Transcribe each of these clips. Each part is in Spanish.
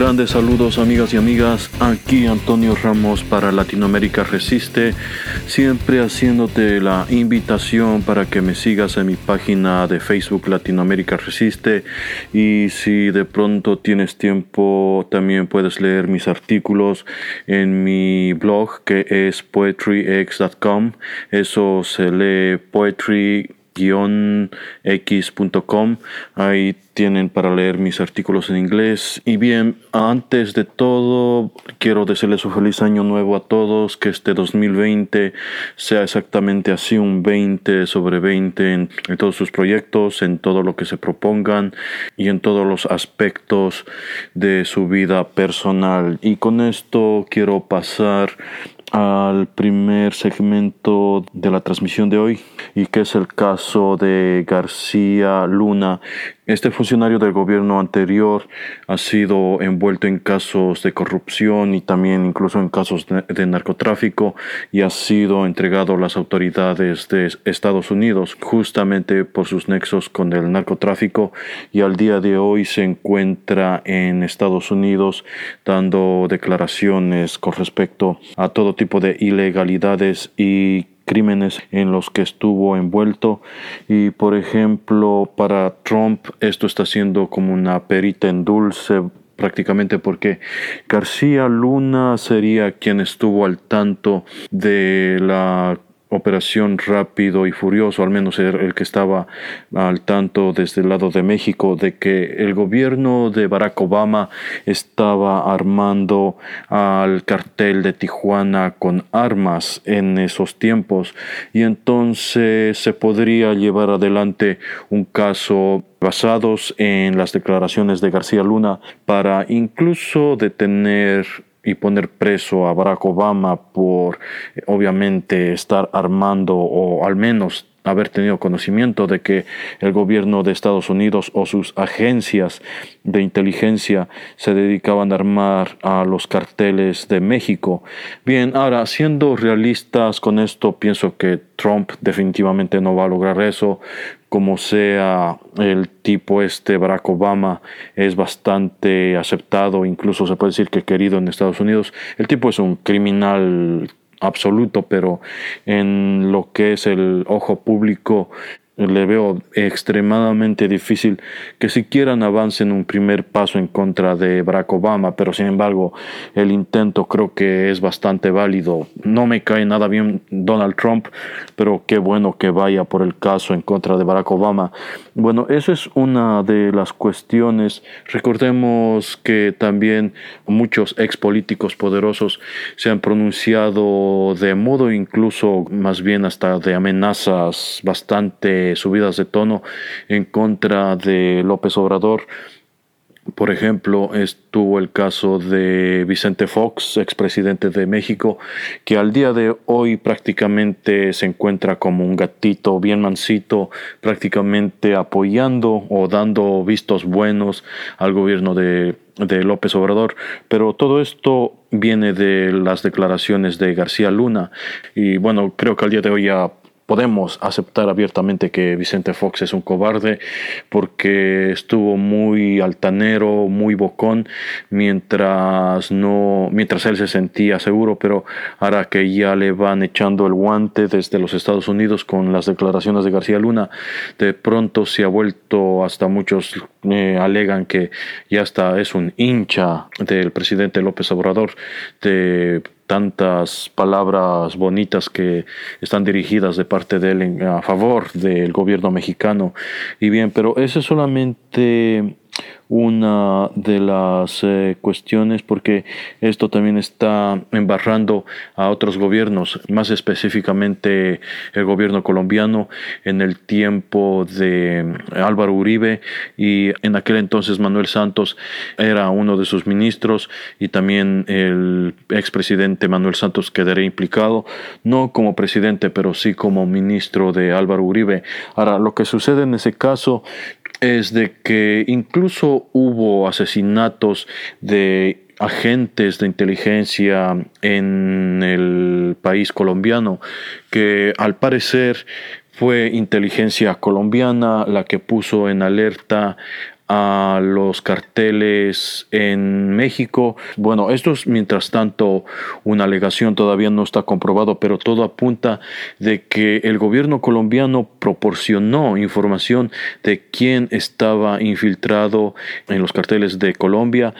Grandes saludos amigas y amigas, aquí Antonio Ramos para Latinoamérica Resiste, siempre haciéndote la invitación para que me sigas en mi página de Facebook Latinoamérica Resiste. Y si de pronto tienes tiempo también puedes leer mis artículos en mi blog que es poetryx.com, eso se lee poetry x.com. Ahí tienen para leer mis artículos en inglés. Y bien, antes de todo, quiero desearles un feliz año nuevo a todos. Que este 2020 sea exactamente así, un 20 sobre 20 en, en todos sus proyectos, en todo lo que se propongan y en todos los aspectos de su vida personal. Y con esto quiero pasar al primer segmento de la transmisión de hoy y que es el caso de García Luna este funcionario del gobierno anterior ha sido envuelto en casos de corrupción y también incluso en casos de, narcotráfico y ha sido entregado a las autoridades de Estados Unidos justamente por sus nexos con el narcotráfico y al día de hoy se encuentra en Estados Unidos dando declaraciones con respecto a todo tipo de ilegalidades y crímenes en los que estuvo envuelto. Y por ejemplo para Trump esto está siendo como una perita en dulce prácticamente porque García Luna sería quien estuvo al tanto de la operación rápido y furioso, al menos el, que estaba al tanto desde el lado de México, de que el gobierno de Barack Obama estaba armando al cartel de Tijuana con armas en esos tiempos. Y entonces se podría llevar adelante un caso basados en las declaraciones de García Luna para incluso detener y poner preso a Barack Obama por obviamente estar armando o al menos haber tenido conocimiento de que el gobierno de Estados Unidos o sus agencias de inteligencia se dedicaban a armar a los carteles de México. Bien, ahora, siendo realistas con esto, pienso que Trump definitivamente no va a lograr eso. Como sea el tipo este Barack Obama es bastante aceptado, incluso se puede decir que querido en Estados Unidos. El tipo es un criminal absoluto, pero en lo que es el ojo público le veo extremadamente difícil que siquiera avancen un primer paso en contra de Barack Obama, pero sin embargo el intento creo que es bastante válido. No me cae nada bien Donald Trump, pero qué bueno que vaya por el caso en contra de Barack Obama. Bueno, eso es una de las cuestiones. Recordemos que también muchos ex políticos poderosos se han pronunciado de modo incluso más bien hasta de amenazas bastante subidas de tono en contra de López Obrador. Por ejemplo, estuvo el caso de Vicente Fox, expresidente de México, que al día de hoy prácticamente se encuentra como un gatito bien mansito, prácticamente apoyando o dando vistos buenos al gobierno de, de López Obrador. Pero todo esto viene de las declaraciones de García Luna. Y bueno, creo que al día de hoy ya podemos aceptar abiertamente que Vicente Fox es un cobarde porque estuvo muy altanero, muy bocón mientras no mientras él se sentía seguro, pero ahora que ya le van echando el guante desde los Estados Unidos con las declaraciones de García Luna, de pronto se ha vuelto hasta muchos eh, alegan que ya está es un hincha del presidente López Obrador. De tantas palabras bonitas que están dirigidas de parte de él a favor del gobierno mexicano. Y bien, pero eso es solamente una de las eh, cuestiones porque esto también está embarrando a otros gobiernos, más específicamente el gobierno colombiano en el tiempo de Álvaro Uribe y en aquel entonces Manuel Santos era uno de sus ministros y también el expresidente Manuel Santos quedaría implicado, no como presidente, pero sí como ministro de Álvaro Uribe. Ahora, lo que sucede en ese caso es de que incluso hubo asesinatos de agentes de inteligencia en el país colombiano que al parecer fue inteligencia colombiana la que puso en alerta a los carteles en México. Bueno, esto es mientras tanto una alegación, todavía no está comprobado, pero todo apunta de que el gobierno colombiano proporcionó información de quién estaba infiltrado en los carteles de Colombia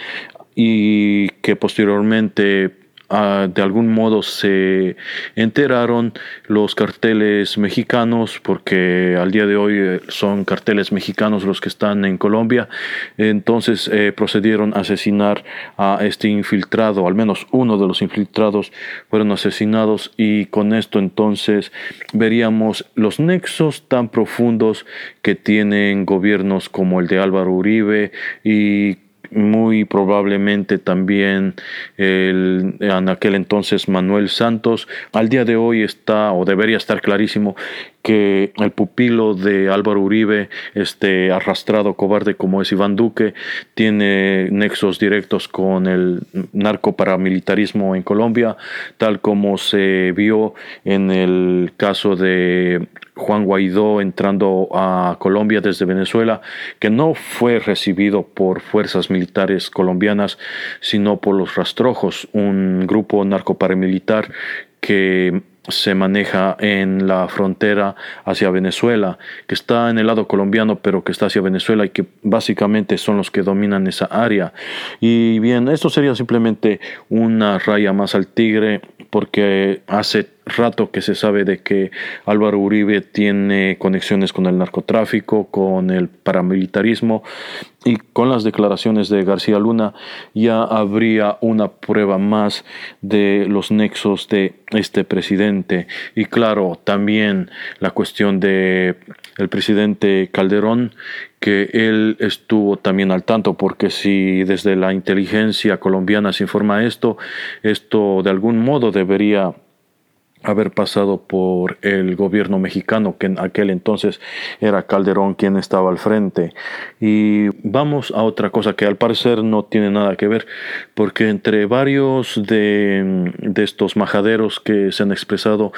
y que posteriormente Ah, de algún modo se enteraron los carteles mexicanos, porque al día de hoy eh, son carteles mexicanos los que están en Colombia, entonces eh, procedieron a asesinar a este infiltrado, al menos uno de los infiltrados fueron asesinados y con esto entonces veríamos los nexos tan profundos que tienen gobiernos como el de Álvaro Uribe y muy probablemente también en aquel entonces Manuel Santos. Al día de hoy está o debería estar clarísimo que el pupilo de Álvaro Uribe, este arrastrado cobarde como es Iván Duque, tiene nexos directos con el narco paramilitarismo en Colombia, tal como se vio en el caso de Juan Guaidó entrando a Colombia desde Venezuela, que no fue recibido por fuerzas militares colombianas, sino por los rastrojos, un grupo narco paramilitar que se maneja en la frontera hacia Venezuela, que está en el lado colombiano, pero que está hacia Venezuela y que básicamente son los que dominan esa área. Y bien, esto sería simplemente una raya más al tigre, porque hace rato que se sabe de que Álvaro Uribe tiene conexiones con el narcotráfico, con el paramilitarismo y con las declaraciones de García Luna ya habría una prueba más de los nexos de este presidente. Y claro también la cuestión de el presidente Calderón que él estuvo también al tanto porque si desde la inteligencia colombiana se informa esto esto de algún modo debería haber pasado por el gobierno mexicano, que en aquel entonces era Calderón quien estaba al frente. Y vamos a otra cosa que al parecer no tiene nada que ver, porque entre varios de, de estos majaderos que se han expresado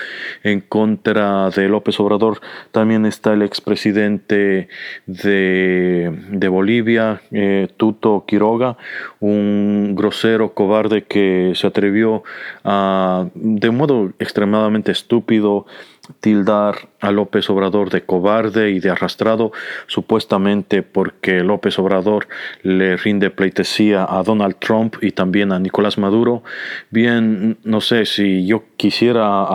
en contra de López Obrador, también está el expresidente de, de Bolivia, eh, Tuto Quiroga, un grosero cobarde que se atrevió a, de modo extremadamente estúpido tildar a López Obrador de cobarde y de arrastrado, supuestamente porque López Obrador le rinde pleitesía a Donald Trump y también a Nicolás Maduro. Bien, no sé si yo quisiera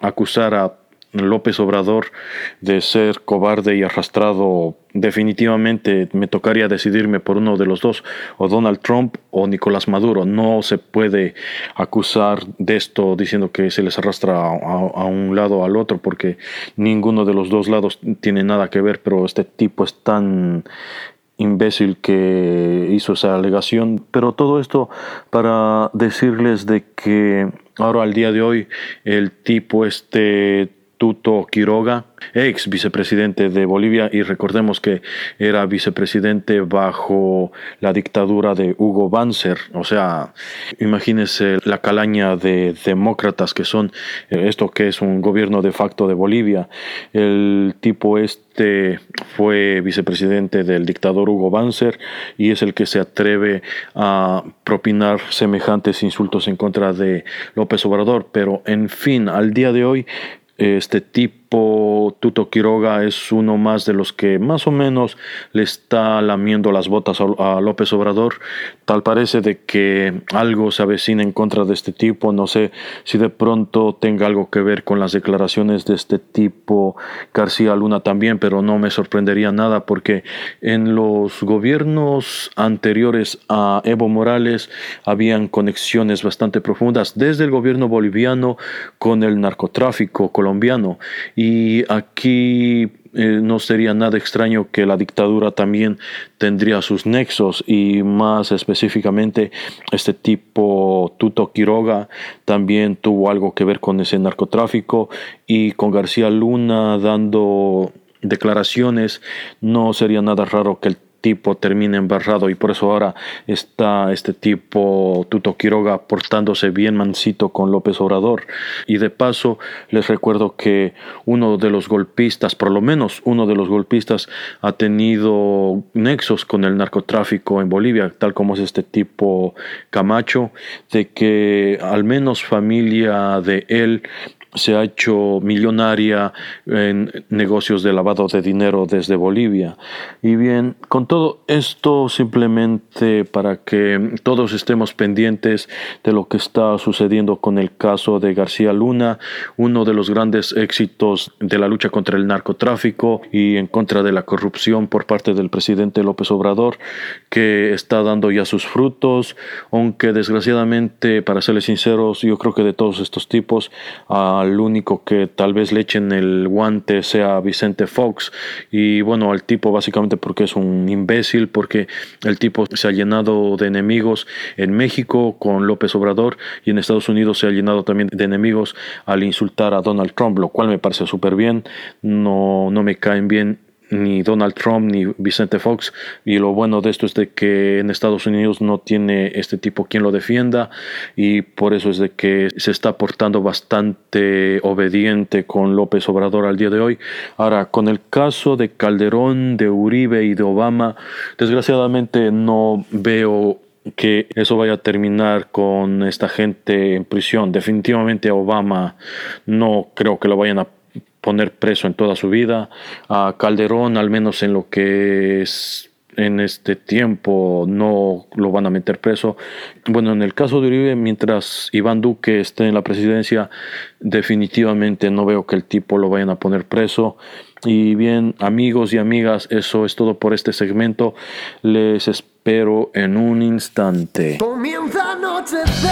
acusar a López Obrador de ser cobarde y arrastrado, definitivamente me tocaría decidirme por uno de los dos, o Donald Trump o Nicolás Maduro. No se puede acusar de esto diciendo que se les arrastra a, un lado o al otro, porque ninguno de los dos lados tiene nada que ver, pero este tipo es tan imbécil que hizo esa alegación, pero todo esto para decirles de que ahora al día de hoy el tipo este Tuto Quiroga, ex vicepresidente de Bolivia, y recordemos que era vicepresidente bajo la dictadura de Hugo Banzer. O sea, imagínense la calaña de demócratas que son eh, esto que es un gobierno de facto de Bolivia. El tipo este fue vicepresidente del dictador Hugo Banzer y es el que se atreve a propinar semejantes insultos en contra de López Obrador. Pero en fin, al día de hoy este Tuto Quiroga es uno más de los que más o menos le está lamiendo las botas a López Obrador. Tal parece de que algo se avecina en contra de este tipo. No sé si de pronto tenga algo que ver con las declaraciones de este tipo García Luna también, pero no me sorprendería nada porque en los gobiernos anteriores a Evo Morales habían conexiones bastante profundas desde el gobierno boliviano con el narcotráfico colombiano. Y aquí eh, no sería nada extraño que la dictadura también tendría sus nexos y más específicamente este tipo Tuto Quiroga también tuvo algo que ver con ese narcotráfico y con García Luna dando declaraciones no sería nada raro que el tipo termine embarrado y por eso ahora está este tipo Tuto Quiroga portándose bien mansito con López Obrador. Y de paso les recuerdo que uno de los golpistas, por lo menos uno de los golpistas, ha tenido nexos con el narcotráfico en Bolivia, tal como es este tipo Camacho, de que al menos familia de él se ha hecho millonaria en negocios de lavado de dinero desde Bolivia. Y bien, con todo esto simplemente para que todos estemos pendientes de lo que está sucediendo con el caso de García Luna, uno de los grandes éxitos de la lucha contra el narcotráfico y en contra de la corrupción por parte del presidente López Obrador, que está dando ya sus frutos, aunque desgraciadamente, para serles sinceros, yo creo que de todos estos tipos, al único que tal vez le echen el guante sea Vicente Fox. Y bueno al tipo básicamente porque es un imbécil porque el tipo se ha llenado de enemigos en México con López Obrador y en Estados Unidos se ha llenado también de enemigos al insultar a Donald Trump lo cual me parece súper bien no no me caen bien ni Donald Trump ni Vicente Fox y lo bueno de esto es de que en Estados Unidos no tiene este tipo quien lo defienda y por eso es de que se está portando bastante obediente con López Obrador al día de hoy. Ahora, con el caso de Calderón, de Uribe y de Obama, desgraciadamente no veo que eso vaya a terminar con esta gente en prisión. Definitivamente Obama no creo que lo vayan a poner preso en toda su vida. A Calderón, al menos en lo que es en este tiempo, no lo van a meter preso. Bueno, en el caso de Uribe, mientras Iván Duque esté en la presidencia, definitivamente no veo que el tipo lo vayan a poner preso. Y bien, amigos y amigas, eso es todo por este segmento. Les espero en un instante. Comienza a anochecer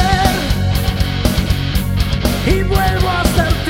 y vuelvo a estar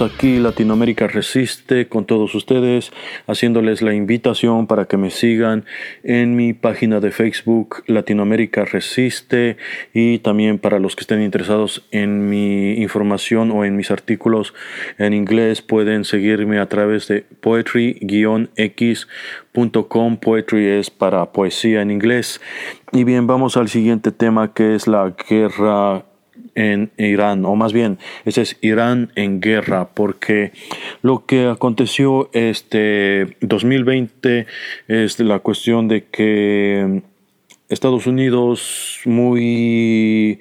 aquí Latinoamérica Resiste con todos ustedes, haciéndoles la invitación para que me sigan en mi página de Facebook Latinoamérica Resiste y también para los que estén interesados en mi información o en mis artículos en inglés pueden seguirme a través de poetry-x.com. Poetry es para poesía en inglés. Y bien, vamos al siguiente tema que es la guerra en Irán, o más bien, ese es Irán en guerra, porque lo que aconteció este 2020 es la cuestión de que Estados Unidos muy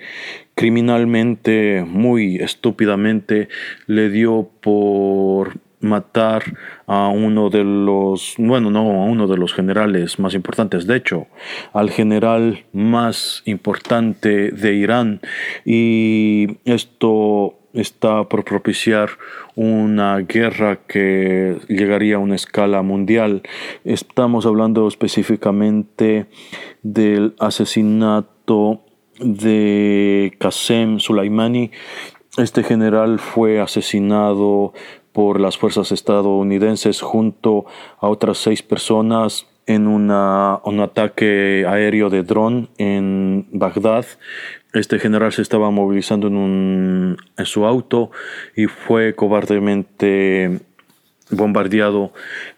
criminalmente, muy estúpidamente, le dio por matar a uno de los, bueno, no a uno de los generales más importantes, de hecho, al general más importante de Irán. Y esto está por propiciar una guerra que llegaría a una escala mundial. Estamos hablando específicamente del asesinato de Qasem Soleimani. Este general fue asesinado por las fuerzas estadounidenses junto a otras seis personas en un ataque aéreo de dron en Bagdad. Este general se estaba movilizando en, un, en su auto y fue cobardemente bombardeado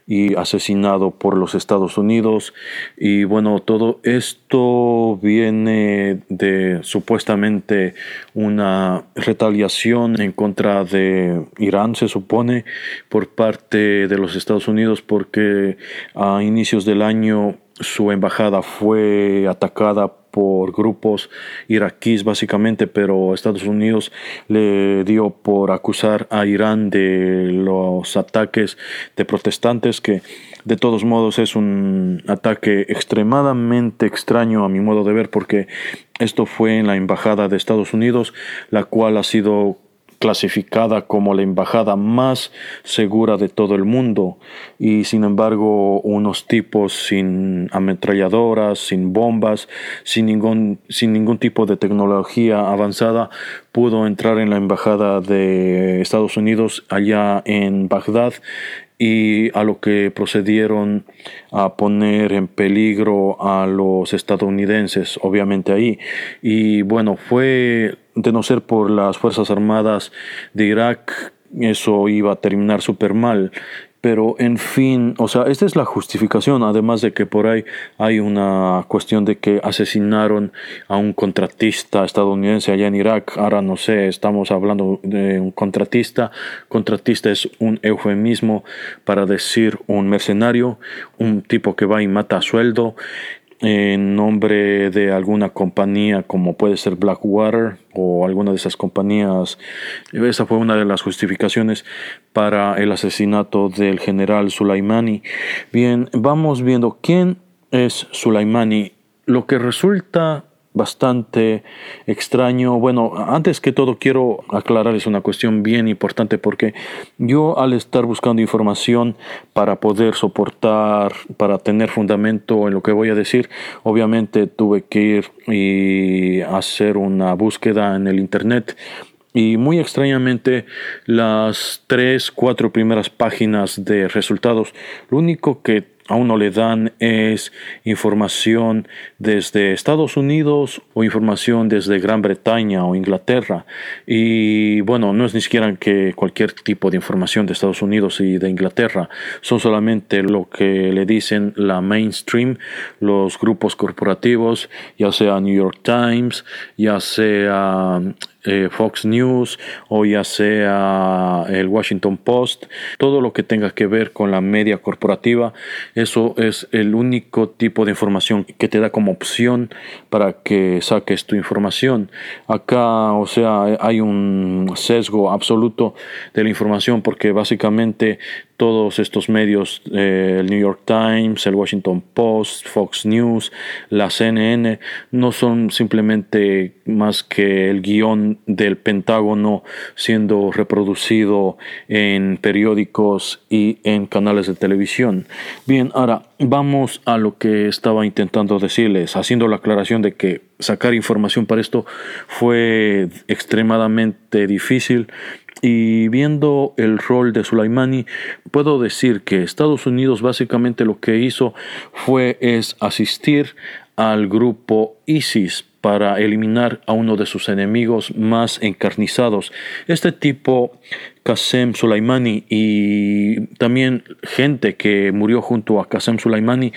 y asesinado por los Estados Unidos. Y bueno todo esto viene de supuestamente una retaliación en contra de Irán se supone por parte de los Estados Unidos porque a inicios del año su embajada fue atacada por grupos iraquíes básicamente, pero Estados Unidos le dio por acusar a Irán de los ataques de protestantes, que de todos modos es un ataque extremadamente extraño a mi modo de ver, porque esto fue en la Embajada de Estados Unidos, la cual ha sido clasificada como la embajada más segura de todo el mundo. Y sin embargo unos tipos sin ametralladoras, sin bombas, sin ningún, sin ningún tipo de tecnología avanzada pudo entrar en la embajada de Estados Unidos allá en Bagdad y a lo que procedieron a poner en peligro a los estadounidenses, obviamente ahí. Y bueno, fue de no ser por las Fuerzas Armadas de Irak, eso iba a terminar súper mal. Pero en fin, o sea, esta es la justificación, además de que por ahí hay una cuestión de que asesinaron a un contratista estadounidense allá en Irak. Ahora no sé, estamos hablando de un contratista. Contratista es un eufemismo para decir un mercenario, un tipo que va y mata a sueldo en nombre de alguna compañía como puede ser Blackwater o alguna de esas compañías. Esa fue una de las justificaciones para el asesinato del general Sulaimani. Bien, vamos viendo quién es Sulaimani. Lo que resulta bastante extraño. Bueno, antes que todo quiero aclararles una cuestión bien importante porque yo al estar buscando información para poder soportar, para tener fundamento en lo que voy a decir, obviamente tuve que ir y hacer una búsqueda en el internet y muy extrañamente las tres, cuatro primeras páginas de resultados, lo único que a uno le dan es información desde Estados Unidos o información desde Gran Bretaña o Inglaterra. Y bueno, no es ni siquiera que cualquier tipo de información de Estados Unidos y de Inglaterra, son solamente lo que le dicen la mainstream, los grupos corporativos, ya sea New York Times, ya sea eh, Fox News o ya sea el Washington Post, todo lo que tenga que ver con la media corporativa, eso es el único tipo de información que te da como opción para que saques tu información. Acá, o sea, hay un sesgo absoluto de la información porque básicamente todos estos medios, eh, el New York Times, el Washington Post, Fox News, la CNN, no son simplemente más que el guion del Pentágono siendo reproducido en periódicos y en canales de televisión. Bien, ahora vamos a lo que estaba intentando decirles, haciendo la aclaración de que sacar información para esto fue extremadamente difícil Y viendo el rol de Soleimani, puedo decir que Estados Unidos básicamente lo que hizo fue es asistir al grupo ISIS para eliminar a uno de sus enemigos más encarnizados. Este tipo, Qasem Soleimani, y también gente que murió junto a Qasem Soleimani,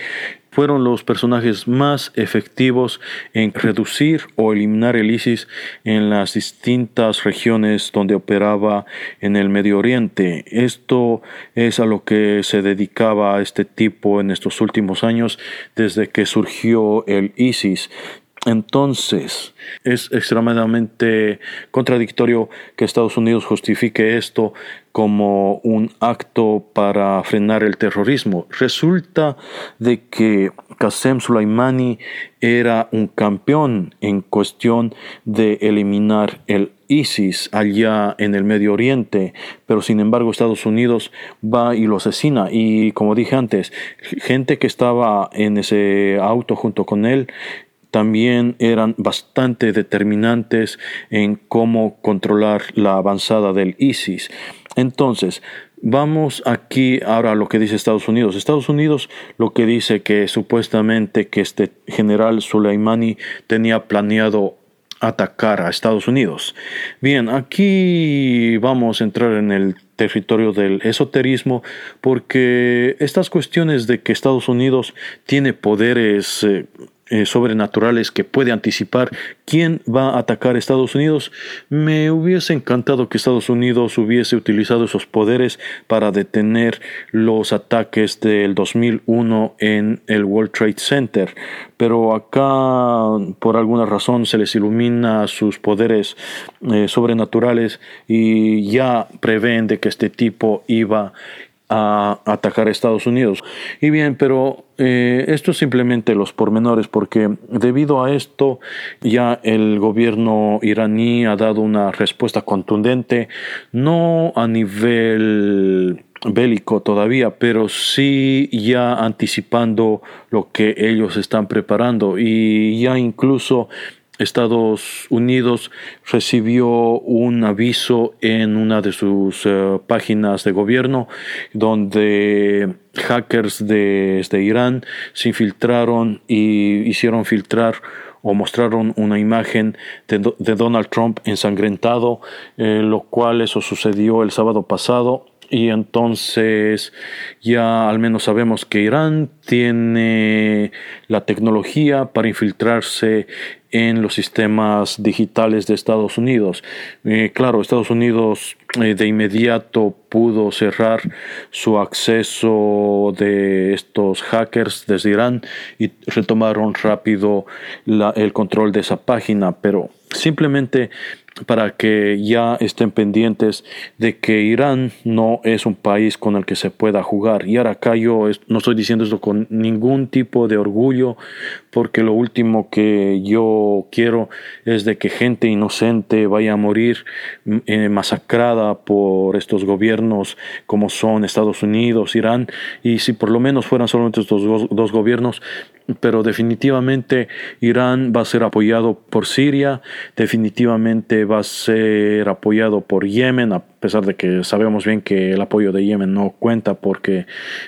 fueron los personajes más efectivos en reducir o eliminar el ISIS en las distintas regiones donde operaba en el Medio Oriente. Esto es a lo que se dedicaba este tipo en estos últimos años desde que surgió el ISIS. Entonces, es extremadamente contradictorio que Estados Unidos justifique esto como un acto para frenar el terrorismo. Resulta de que Qasem Soleimani era un campeón en cuestión de eliminar el ISIS allá en el Medio Oriente, pero sin embargo Estados Unidos va y lo asesina y como dije antes, gente que estaba en ese auto junto con él también eran bastante determinantes en cómo controlar la avanzada del ISIS. Entonces, vamos aquí ahora a lo que dice Estados Unidos. Estados Unidos lo que dice que supuestamente que este general Soleimani tenía planeado atacar a Estados Unidos. Bien, aquí vamos a entrar en el territorio del esoterismo porque estas cuestiones de que Estados Unidos tiene poderes eh, eh, sobrenaturales que puede anticipar quién va a atacar a Estados Unidos, me hubiese encantado que Estados Unidos hubiese utilizado esos poderes para detener los ataques del 2001 en el World Trade Center. Pero acá, por alguna razón, se les ilumina sus poderes eh, sobrenaturales y ya prevén de que este tipo iba a atacar a Estados Unidos. Y bien, pero eh, esto es simplemente los pormenores, porque debido a esto ya el gobierno iraní ha dado una respuesta contundente, no a nivel bélico todavía, pero sí ya anticipando lo que ellos están preparando y ya incluso Estados Unidos recibió un aviso en una de sus eh, páginas de gobierno donde hackers de, Irán se infiltraron y hicieron filtrar o mostraron una imagen de, Donald Trump ensangrentado, eh, lo cual eso sucedió el sábado pasado y entonces ya al menos sabemos que Irán tiene la tecnología para infiltrarse en los sistemas digitales de Estados Unidos. Eh, claro, Estados Unidos eh, de inmediato pudo cerrar su acceso de estos hackers desde Irán y retomaron rápido el control de esa página, pero simplemente para que ya estén pendientes de que Irán no es un país con el que se pueda jugar. Y ahora acá yo no estoy diciendo esto con ningún tipo de orgullo, porque lo último que yo quiero es de que gente inocente vaya a morir eh, masacrada por estos gobiernos como son Estados Unidos, Irán, y si por lo menos fueran solamente estos dos gobiernos, pero definitivamente Irán va a ser apoyado por Siria, definitivamente va a ser apoyado por Yemen, pesar de que sabemos bien que el apoyo de Yemen no cuenta porque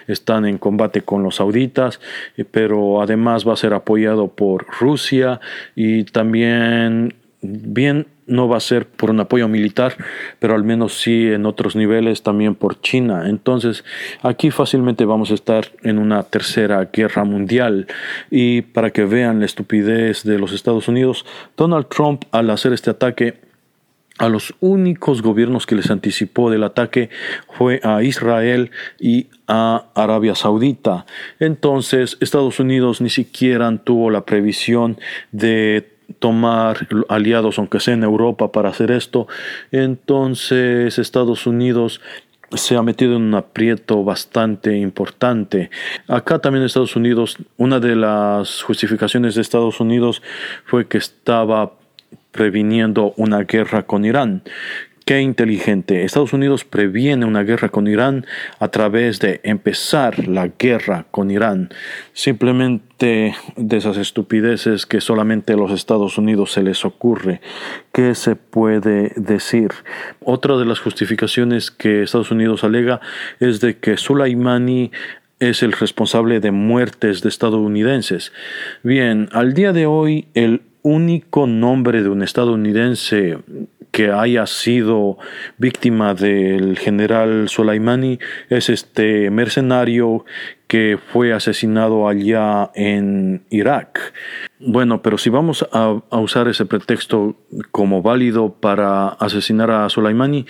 están en combate con los sauditas, pero además va a ser apoyado por Rusia y también bien no va a ser por un apoyo militar, pero al menos sí en otros niveles también por China. Entonces, aquí fácilmente vamos a estar en una tercera guerra mundial. Y para que vean la estupidez de los Estados Unidos, Donald Trump al hacer este ataque a los únicos gobiernos que les anticipó del ataque fue a Israel y a Arabia Saudita. Entonces, Estados Unidos ni siquiera tuvo la previsión de tomar aliados, aunque sea en Europa, para hacer esto. Entonces Estados Unidos se ha metido en un aprieto bastante importante. Acá también Estados Unidos, una de las justificaciones de Estados Unidos fue que estaba previniendo una guerra con Irán. Qué inteligente. Estados Unidos previene una guerra con Irán a través de empezar la guerra con Irán. Simplemente de esas estupideces que solamente a los Estados Unidos se les ocurre. ¿Qué se puede decir? Otra de las justificaciones que Estados Unidos alega es de que Soleimani es el responsable de muertes de estadounidenses. Bien, al día de hoy el único nombre de un estadounidense que haya sido víctima del general Soleimani es este mercenario que fue asesinado allá en Irak. Bueno, pero si vamos a, usar ese pretexto como válido para asesinar a Soleimani,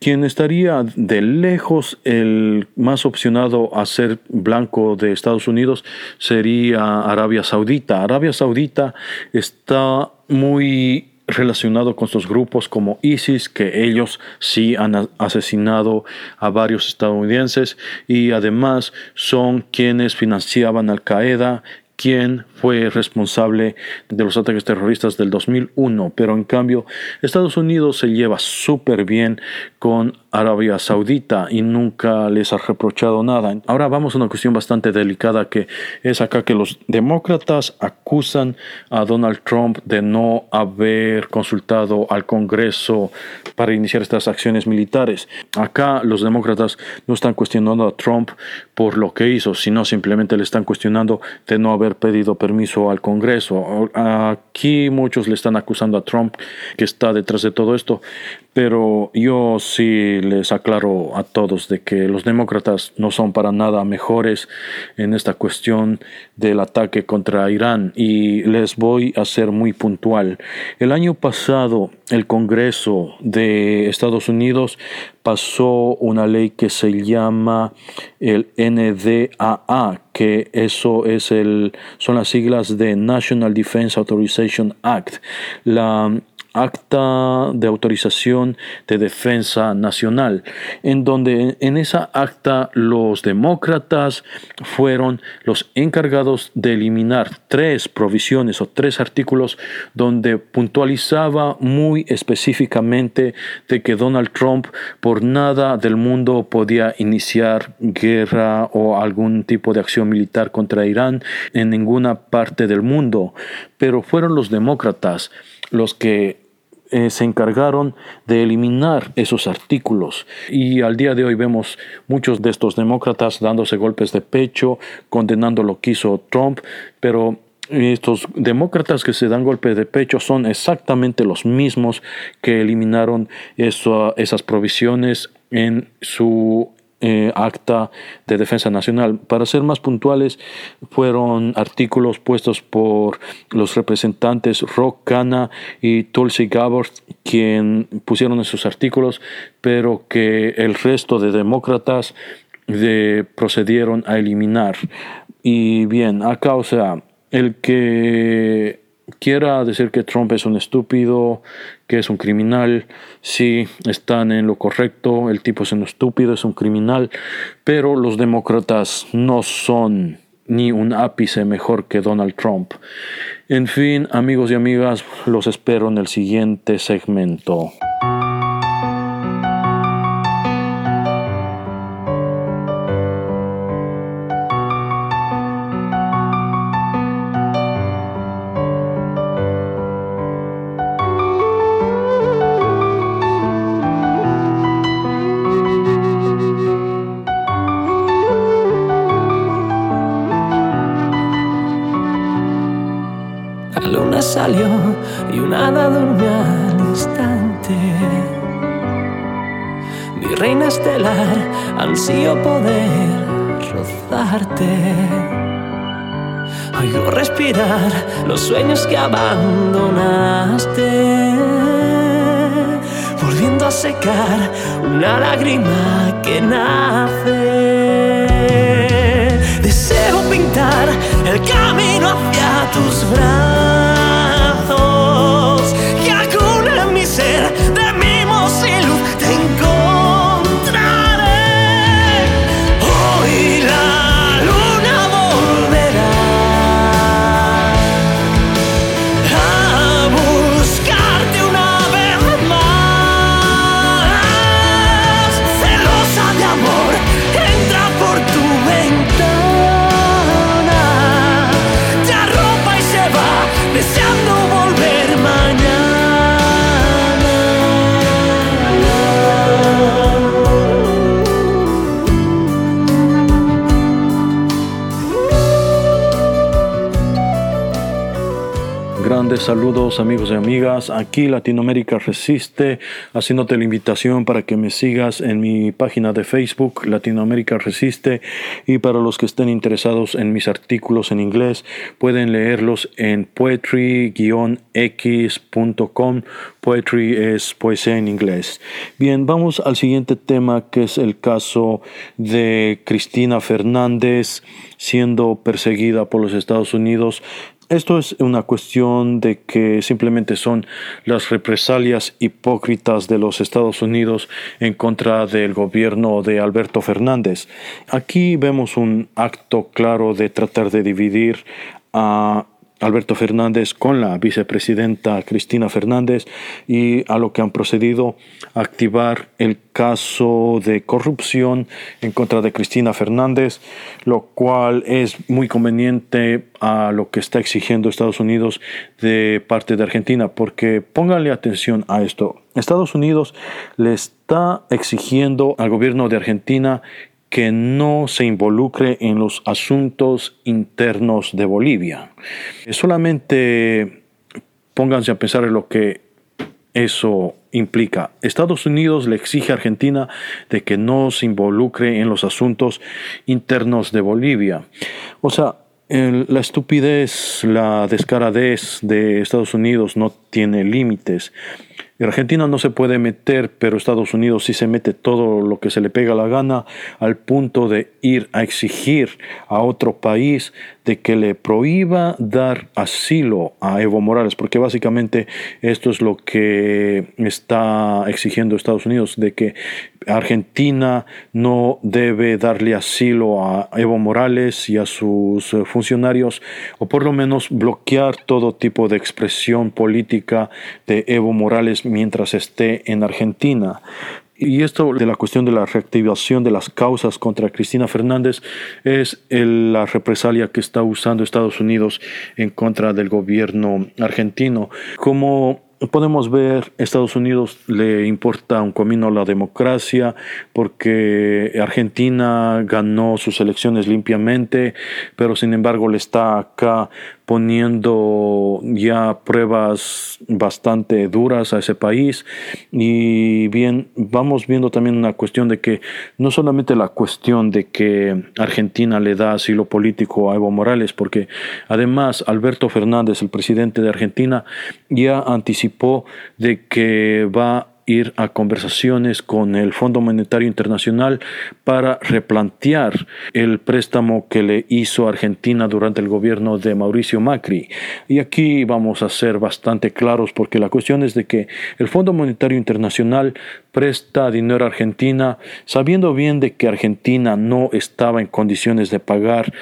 quien estaría de lejos el más opcionado a ser blanco de Estados Unidos sería Arabia Saudita. Arabia Saudita está muy relacionado con estos grupos como ISIS, que ellos sí han asesinado a varios estadounidenses y además son quienes financiaban Al Qaeda, quien fue responsable de los ataques terroristas del 2001, pero en cambio Estados Unidos se lleva súper bien con Arabia Saudita y nunca les ha reprochado nada. Ahora vamos a una cuestión bastante delicada que es acá que los demócratas acusan a Donald Trump de no haber consultado al Congreso para iniciar estas acciones militares. Acá los demócratas no están cuestionando a Trump por lo que hizo, sino simplemente le están cuestionando de no haber pedido permiso al Congreso. Aquí muchos le están acusando a Trump que está detrás de todo esto, pero yo sí les aclaro a todos de que los demócratas no son para nada mejores en esta cuestión del ataque contra Irán y les voy a ser muy puntual. El año pasado el Congreso de Estados Unidos pasó una ley que se llama el NDAA, que eso es el, son las siglas de National Defense Authorization Act. La acta de autorización de defensa nacional, en donde en esa acta los demócratas fueron los encargados de eliminar tres provisiones o tres artículos donde puntualizaba muy específicamente de que Donald Trump por nada del mundo podía iniciar guerra o algún tipo de acción militar contra Irán en ninguna parte del mundo, pero fueron los demócratas los que eh, se encargaron de eliminar esos artículos. Y al día de hoy vemos muchos de estos demócratas dándose golpes de pecho, condenando lo que hizo Trump, pero estos demócratas que se dan golpes de pecho son exactamente los mismos que eliminaron esas provisiones en su eh, acta de defensa nacional. Para ser más puntuales, fueron artículos puestos por los representantes Rock Khanna y Tulsi Gabbard, quien pusieron esos artículos, pero que el resto de demócratas de, procedieron a eliminar. Y bien, acá, o sea, el que quiera decir que Trump es un estúpido, que es un criminal, sí, están en lo correcto, el tipo es un estúpido, es un criminal, pero los demócratas no son ni un ápice mejor que Donald Trump. En fin, amigos y amigas, los espero en el siguiente segmento. Ansío poder rozarte. Oigo respirar los sueños que abandonaste, volviendo a secar una lágrima que nace. Deseo pintar el camino hacia tus brazos Saludos amigos y amigas. Aquí Latinoamérica Resiste, haciéndote la invitación para que me sigas en mi página de Facebook, Latinoamérica Resiste, y para los que estén interesados en mis artículos en inglés, pueden leerlos en poetry-x.com. Poetry es poesía en inglés. Bien, vamos al siguiente tema que es el caso de Cristina Fernández siendo perseguida por los Estados Unidos esto es una cuestión de que simplemente son las represalias hipócritas de los Estados Unidos en contra del gobierno de Alberto Fernández. Aquí vemos un acto claro de tratar de dividir a Alberto Fernández con la vicepresidenta Cristina Fernández y a lo que han procedido a activar el caso de corrupción en contra de Cristina Fernández, lo cual es muy conveniente a lo que está exigiendo Estados Unidos de parte de Argentina, porque pónganle atención a esto. Estados Unidos le está exigiendo al gobierno de Argentina que no se involucre en los asuntos internos de Bolivia. Solamente pónganse a pensar en lo que eso implica. Estados Unidos le exige a Argentina de que no se involucre en los asuntos internos de Bolivia. O sea, la estupidez, la descaradez de Estados Unidos no tiene límites. Argentina no se puede meter, pero Estados Unidos sí se mete todo lo que se le pega la gana al punto de ir a exigir a otro país de que le prohíba dar asilo a Evo Morales, porque básicamente esto es lo que está exigiendo Estados Unidos, de que Argentina no debe darle asilo a Evo Morales y a sus funcionarios, o por lo menos bloquear todo tipo de expresión política de Evo Morales mientras esté en Argentina. Y esto de la cuestión de la reactivación de las causas contra Cristina Fernández es la represalia que está usando Estados Unidos en contra del gobierno argentino. Como podemos ver, Estados Unidos le importa un comino la democracia porque Argentina ganó sus elecciones limpiamente, pero sin embargo le está acá poniendo ya pruebas bastante duras a ese país. Y bien vamos viendo también una cuestión de que no solamente la cuestión de que Argentina le da asilo político a Evo Morales porque además Alberto Fernández el presidente de Argentina ya anticipó de que va ir a conversaciones con el Fondo Monetario Internacional para replantear el préstamo que le hizo Argentina durante el gobierno de Mauricio Macri. Y aquí vamos a ser bastante claros porque la cuestión es de que el Fondo Monetario Internacional presta dinero a Argentina sabiendo bien de que Argentina no estaba en condiciones de pagar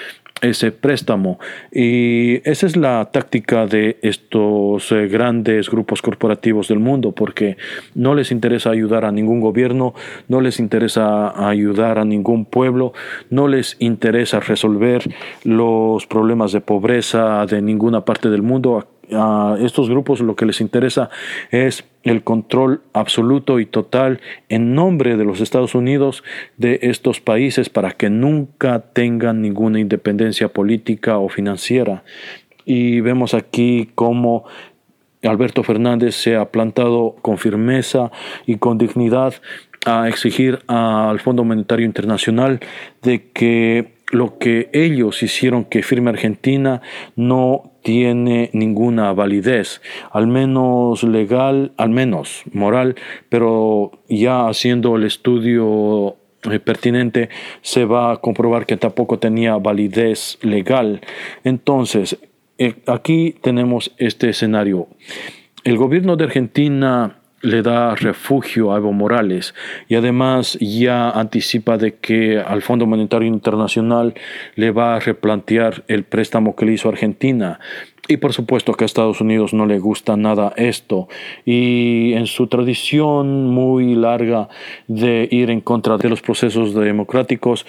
ese préstamo. Y esa es la táctica de estos eh, grandes grupos corporativos del mundo, porque no les interesa ayudar a ningún gobierno, no les interesa ayudar a ningún pueblo, no les interesa resolver los problemas de pobreza de ninguna parte del mundo a estos grupos lo que les interesa es el control absoluto y total en nombre de los Estados Unidos de estos países para que nunca tengan ninguna independencia política o financiera. Y vemos aquí cómo Alberto Fernández se ha plantado con firmeza y con dignidad a exigir al Fondo Monetario Internacional de que lo que ellos hicieron que firme Argentina no tiene ninguna validez, al menos legal, al menos moral, pero ya haciendo el estudio eh, pertinente se va a comprobar que tampoco tenía validez legal. Entonces, eh, aquí tenemos este escenario. El gobierno de Argentina le da refugio a Evo Morales y además ya anticipa de que al Fondo Monetario Internacional le va a replantear el préstamo que le hizo Argentina. Y por supuesto que a Estados Unidos no le gusta nada esto. Y en su tradición muy larga de ir en contra de los procesos democráticos,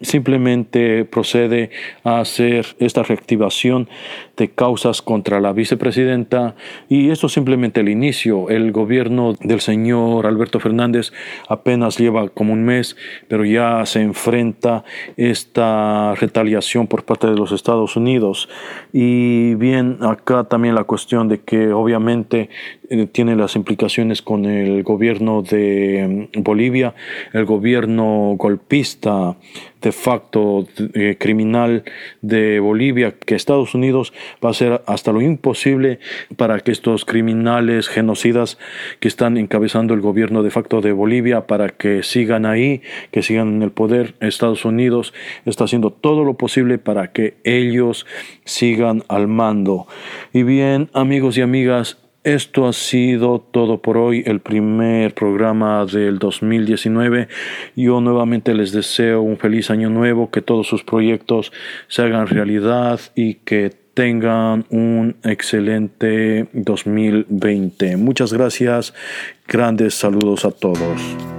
simplemente procede a hacer esta reactivación de causas contra la vicepresidenta y esto simplemente el inicio. El gobierno del señor Alberto Fernández apenas lleva como un mes, pero ya se enfrenta esta retaliación por parte de los Estados Unidos. Y bien, acá también la cuestión de que obviamente tiene las implicaciones con el gobierno de mm, Bolivia, el gobierno golpista de facto eh, criminal de Bolivia, que Estados Unidos va a hacer hasta lo imposible para que estos criminales genocidas que están encabezando el gobierno de facto de Bolivia, para que sigan ahí, que sigan en el poder. Estados Unidos está haciendo todo lo posible para que ellos sigan al mando. Y bien, amigos y amigas, esto ha sido todo por hoy, el primer programa del 2019. Yo nuevamente les deseo un feliz año nuevo, que todos sus proyectos se hagan realidad y que tengan un excelente 2020. Muchas gracias, grandes saludos a todos.